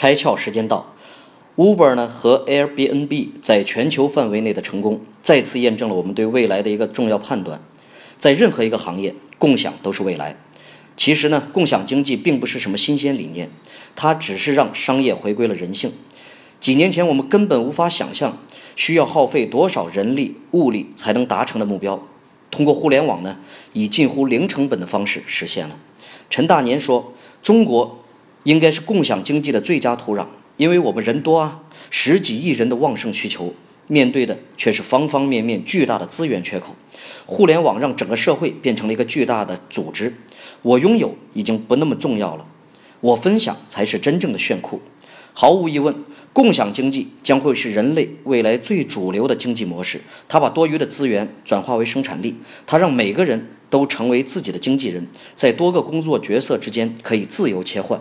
开窍时间到。Uber 呢和 Airbnb 在全球范围内的成功，再次验证了我们对未来的一个重要判断：在任何一个行业，共享都是未来。其实呢，共享经济并不是什么新鲜理念，它只是让商业回归了人性。几年前我们根本无法想象需要耗费多少人力物力才能达成的目标，通过互联网呢，以近乎零成本的方式实现了。陈大年说：“中国应该是共享经济的最佳土壤。”因为我们人多啊，十几亿人的旺盛需求，面对的却是方方面面巨大的资源缺口。互联网让整个社会变成了一个巨大的组织，我拥有已经不那么重要了，我分享才是真正的炫酷。毫无疑问，共享经济将会是人类未来最主流的经济模式。它把多余的资源转化为生产力，它让每个人都成为自己的经纪人，在多个工作角色之间可以自由切换。